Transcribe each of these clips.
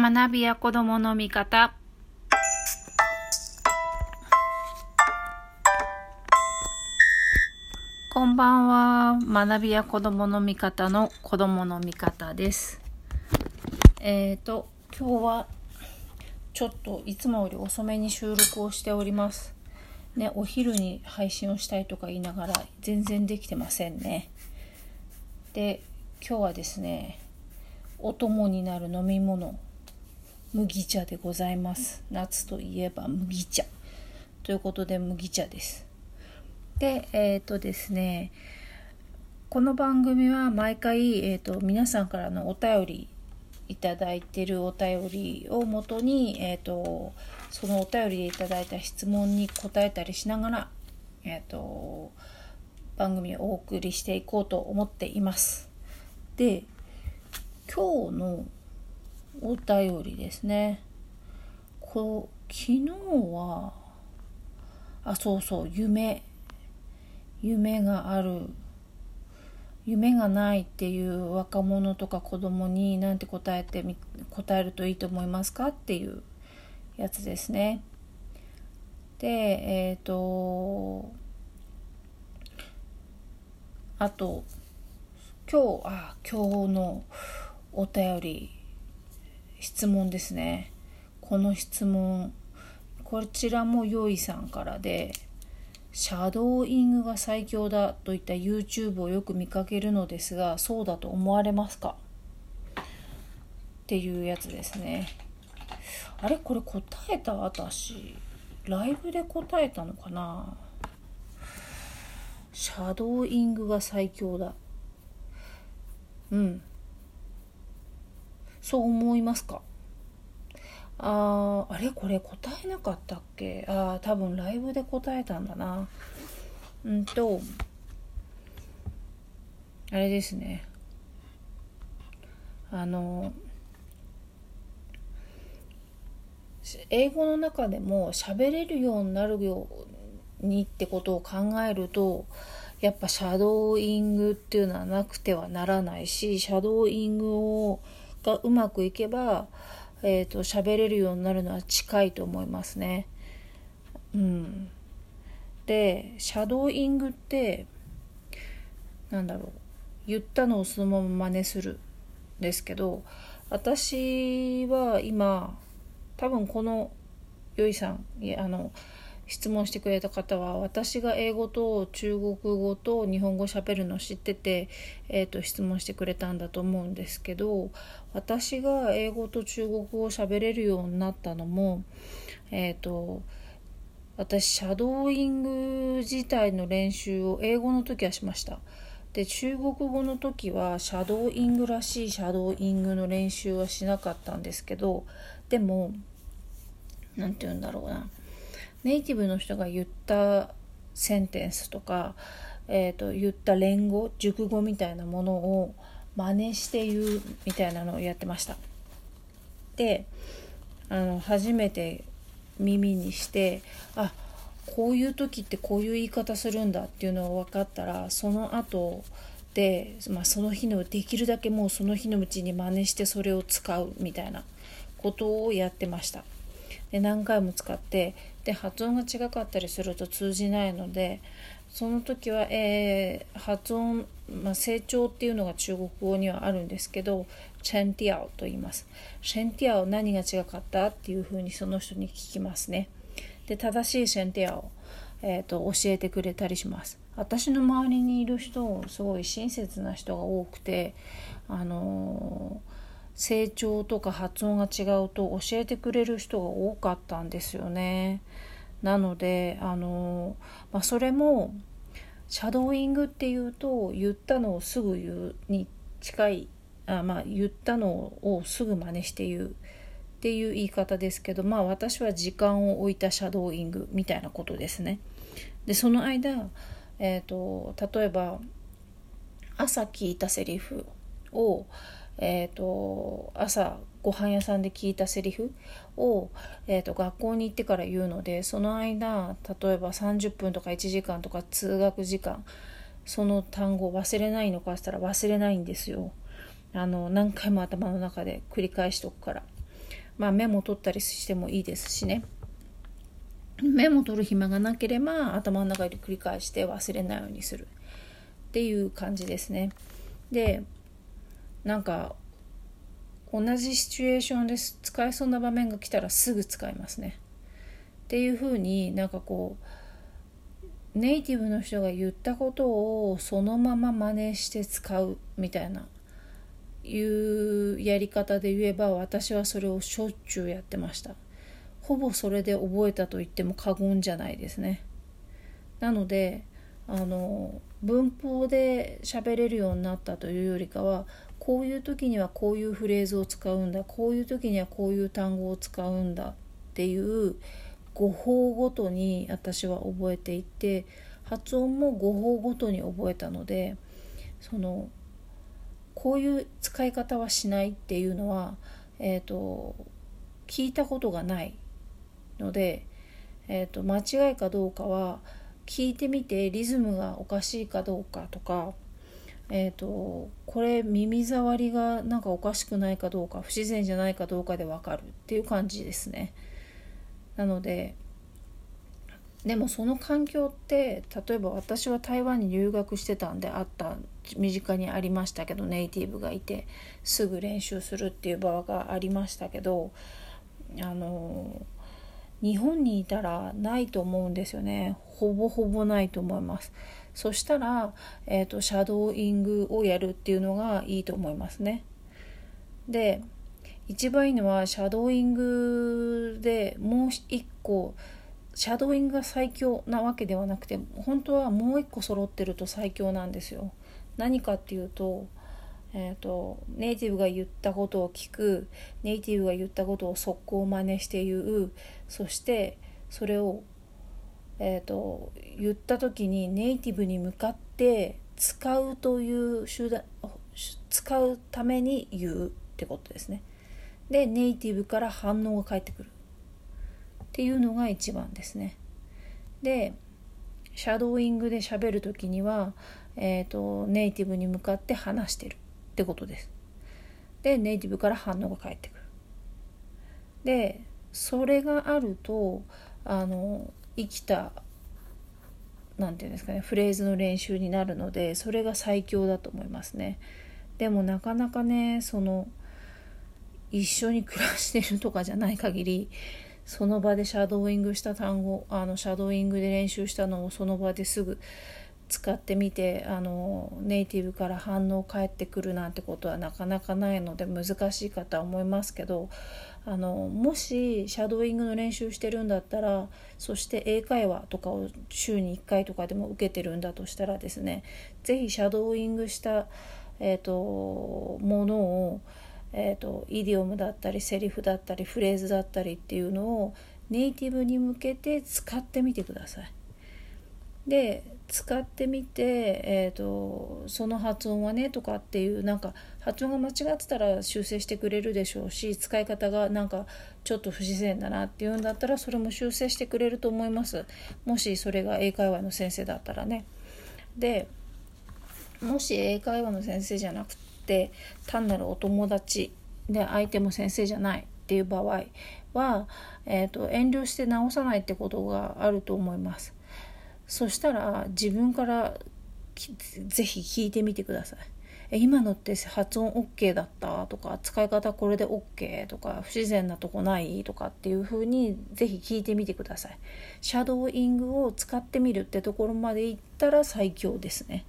学びや子供の味方。こんばんは。学びや子供の味方の子供の味方です。えっ、ー、と今日はちょっといつもより遅めに収録をしております。ねお昼に配信をしたいとか言いながら全然できてませんね。で今日はですねお供になる飲み物。麦茶でございます。夏といえば麦茶。ということで麦茶です。でえっ、ー、とですねこの番組は毎回、えーと、皆さんからのお便りいただいてるお便りをもとに、えーと、そのお便りでいただいた質問に答えたりしながら、えーと番組をお送りしていこうと思っています。で今日のお便りですね。こう昨日はあそうそう夢夢がある夢がないっていう若者とか子供に何て答えてみ答えるといいと思いますかっていうやつですね。でえっ、ー、とあと今日あ今日のお便り質問ですね。この質問こちらもよいさんからでシャドーイングが最強だといった YouTube をよく見かけるのですがそうだと思われますか？っていうやつですね。あれ？これ答えた私ライブで答えたのかな？シャドーイングが最強だ。うん。そう思いますか？ああれ？これ答えなかったっけ？ああ多分ライブで答えたんだな。うんとあれですね。あの英語の中でも喋れるようになるようにってことを考えるとやっぱシャドーイングっていうのはなくてはならないしシャドーイングをがうまくいけば、えーと、喋れるようになるのは近いと思いますね。うん、でシャドーイングってなんだろう言ったのをそのまま真似するんですけど私は今多分このよいさんいあの質問してくれた方は私が英語と中国語と日本語喋るの知ってて、えーと、質問してくれたんだと思うんですけど私が英語と中国語を喋れるようになったのもえっ、ー、と私シャドーイング自体の練習を英語の時はしました。で中国語の時はシャドーイングらしいシャドーイングの練習はしなかったんですけどでも何て言うんだろうなネイティブの人が言ったセンテンスとか、えーと、言った連語熟語みたいなものを真似して言うみたいなのをやってました。であの初めて耳にしてあこういう時ってこういう言い方するんだっていうのが分かったらその後で、まあ、その日のできるだけもうその日のうちに真似してそれを使うみたいなことをやってました。で何回も使ってで発音が違かったりすると通じないのでその時は、えー、発音、まあ、成長っていうのが中国語にはあるんですけどチェンティアオと言います。シェンティアオ何が違かったっていうふうにその人に聞きますね。で正しいシェンティアオえーと、教えてくれたりします。私の周りにいる人すごい親切な人が多くてあのー成長とか発音が違うと教えてくれる人が多かったんですよね。なのであの、まあ、それもシャドーイングっていうと言ったのをすぐ言うに近いあ、まあ、言ったのをすぐ真似して言うっていう言い方ですけどまあ私は時間を置いたシャドーイングみたいなことですね。でその間、えーと例えば朝聞いたセリフをえーと、朝ご飯屋さんで聞いたセリフを、えーと、学校に行ってから言うのでその間例えば30分とか1時間とか通学時間その単語を忘れないのかしたら忘れないんですよ。あの何回も頭の中で繰り返しとくから。まあメモ取ったりしてもいいですしね。メモ取る暇がなければ頭の中で繰り返して忘れないようにするっていう感じですね。でなんか同じシチュエーションで使えそうな場面が来たらすぐ使いますね。っていうふうになんかこうネイティブの人が言ったことをそのまま真似して使うみたいないうやり方で言えば私はそれをしょっちゅうやってました。ほぼそれで覚えたと言っても過言じゃないですね。なのであの文法で喋れるようになったというよりかはこういう時にはこういうフレーズを使うんだこういう時にはこういう単語を使うんだっていう語法ごとに私は覚えていて発音も語法ごとに覚えたのでそのこういう使い方はしないっていうのは、えーと、聞いたことがないので、えーと、間違いかどうかは聞いてみてリズムがおかしいかどうかとか、えーとこれ耳障りがなんかおかしくないかどうか不自然じゃないかどうかでわかるっていう感じですね。なのででもその環境って例えば私は台湾に留学してたんであった身近にありましたけどネイティブがいてすぐ練習するっていう場がありましたけどあの日本にいたらないと思うんですよねほぼほぼないと思いますそしたら、えーと、シャドーイングをやるっていうのがいいと思いますねで一番いいのはシャドーイングでもう一個シャドーイングが最強なわけではなくて本当はもう一個揃ってると最強なんですよ。何かっていうと,、えーと、ネイティブが言ったことを聞くネイティブが言ったことを速攻真似して言うそしてそれを、えーと、言った時にネイティブに向かって使うという手段使うために言うってことですね。でネイティブから反応が返ってくる。っていうのが一番ですね。でシャドーイングで喋る時には、えーと、ネイティブに向かって話してるってことです。でネイティブから反応が返ってくる。でそれがあるとあの生きた何て言うんですかねフレーズの練習になるのでそれが最強だと思いますね。でもなかなかねその一緒に暮らしてるとかじゃない限りその場でシャドーイングした単語あのシャドーイングで練習したのをその場ですぐ使ってみてあのネイティブから反応返ってくるなんてことはなかなかないので難しいかとは思いますけどあのもしシャドーイングの練習してるんだったらそして英会話とかを週に1回とかでも受けてるんだとしたらですね是非シャドーイングした、えーとものをえーと、イディオムだったりセリフだったりフレーズだったりっていうのをネイティブに向けて使ってみてください。で使ってみて、えーと、その発音はねとかっていうなんか発音が間違ってたら修正してくれるでしょうし使い方がなんかちょっと不自然だなっていうんだったらそれも修正してくれると思いますもしそれが英会話の先生だったらね。でもし英会話の先生じゃなくって単なるお友達で相手も先生じゃないっていう場合は、えーと、遠慮して直さないってことがあると思います。そしたら自分からぜひ聞いてみてください。え今のって発音 OK だった？とか使い方これで OK とか不自然なとこない？とかっていう風にぜひ聞いてみてください。シャドーイングを使ってみるってところまでいったら最強ですね。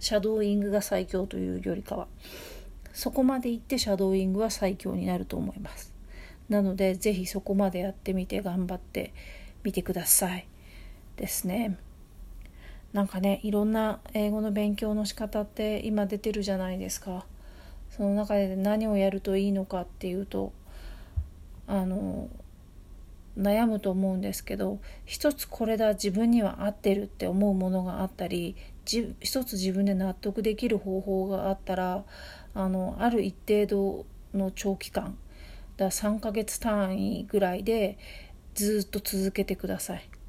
シャドーイングが最強というよりかはそこまで行ってシャドーイングは最強になると思いますなので是非そこまでやってみて頑張ってみてくださいですねなんかねいろんな英語の勉強の仕方って今出てるじゃないですかその中で何をやるといいのかっていうとあの悩むと思うんですけど一つこれだ自分には合ってるって思うものがあったり一つ自分で納得できる方法があったらあのある一定度の長期間だ3ヶ月単位ぐらいでずっと続けてください。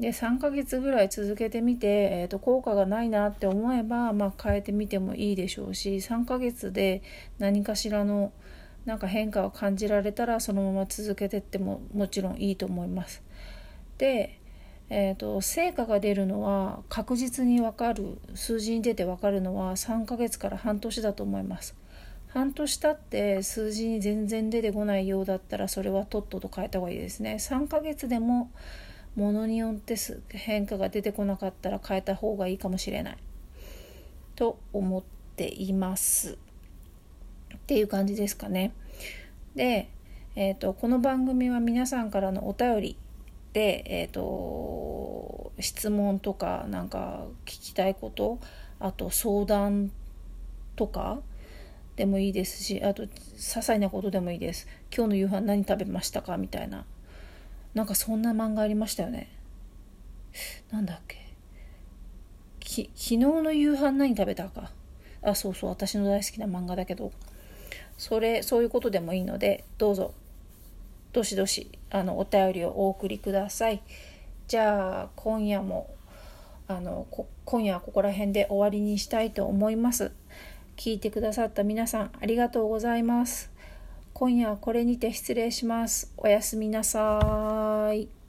で3ヶ月ぐらい続けてみて、えーと、効果がないなって思えば、まあ、変えてみてもいいでしょうし3ヶ月で何かしらのなんか変化を感じられたらそのまま続けてってももちろんいいと思います。で、えーと、成果が出るのは確実に分かる数字に出て分かるのは3ヶ月から半年だと思います。半年経って数字に全然出てこないようだったらそれはとっとと変えた方がいいですね。3ヶ月でもものによって変化が出てこなかったら変えた方がいいかもしれないと思っています。っていう感じですかね。で、えーと、この番組は皆さんからのお便りで、えーと、質問とかなんか聞きたいことあと相談とかでもいいですしあと些細なことでもいいです今日の夕飯何食べましたか？みたいななんかそんな漫画ありましたよね。なんだっけ。き昨日の夕飯何食べたか。あそうそう私の大好きな漫画だけど。それそういうことでもいいのでどうぞ。どしどしあのお便りをお送りください。じゃあ今夜もあの今夜はここら辺で終わりにしたいと思います。聞いてくださった皆さんありがとうございます。今夜はこれにて失礼します。おやすみなさい。さい。